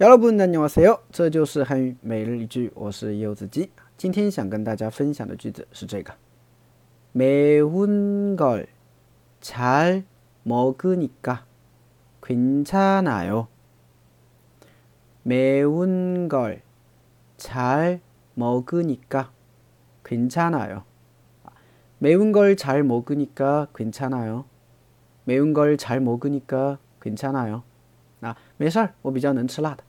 여러분 안녕하세요. 这就是汉语每日一句我是柚子鸡今天想跟大家分享的句子是这个 매운 걸 잘 먹으니까 괜찮아요. 매운 걸 잘 먹으니까 괜찮아요. 매운 걸 잘 먹으니까 괜찮아요. 매운 걸 잘 먹으니까 괜찮아요. 啊，没事儿，我比较能吃辣的。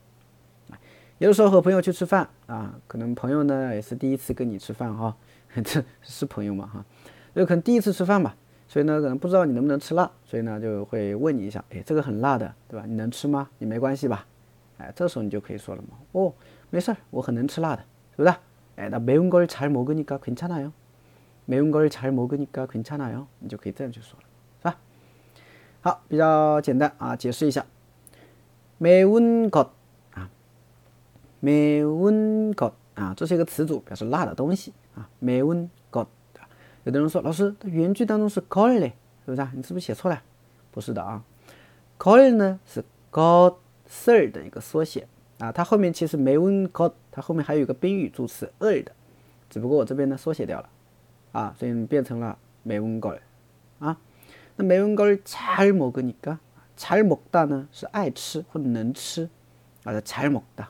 有的时候和朋友去吃饭啊，可能朋友呢也是第一次跟你吃饭哈，这是朋友嘛哈，有可能第一次吃饭嘛，所以呢可能不知道你能不能吃辣，所以呢就会问你一下，哎，这个很辣的，对吧？你能吃吗？你没关系吧？哎，这时候你就可以说了嘛，哦，没事儿，我很能吃辣的，是不是？哎，那매운걸잘먹으니까괜찮아 요， 매운걸잘먹으니까괜찮아 요， 你就可以这样去说了，是吧？好，比较简单啊，解释一下，매운 것。 매운것啊，这是一个词组，表示辣的东西啊。매운 것， 有的人说，老师，原句当中是걸嘞，是不是？你是不是写错了？不是的啊，걸呢是것儿的一个缩写啊。它后面其实매운 것， 它后面还有一个宾语助词을的，只不过我这边呢缩写掉了啊，所以变成了매운 걸。 啊。那매운걸잘먹으니 까， 잘먹다呢是爱吃或者能吃啊，잘먹 다。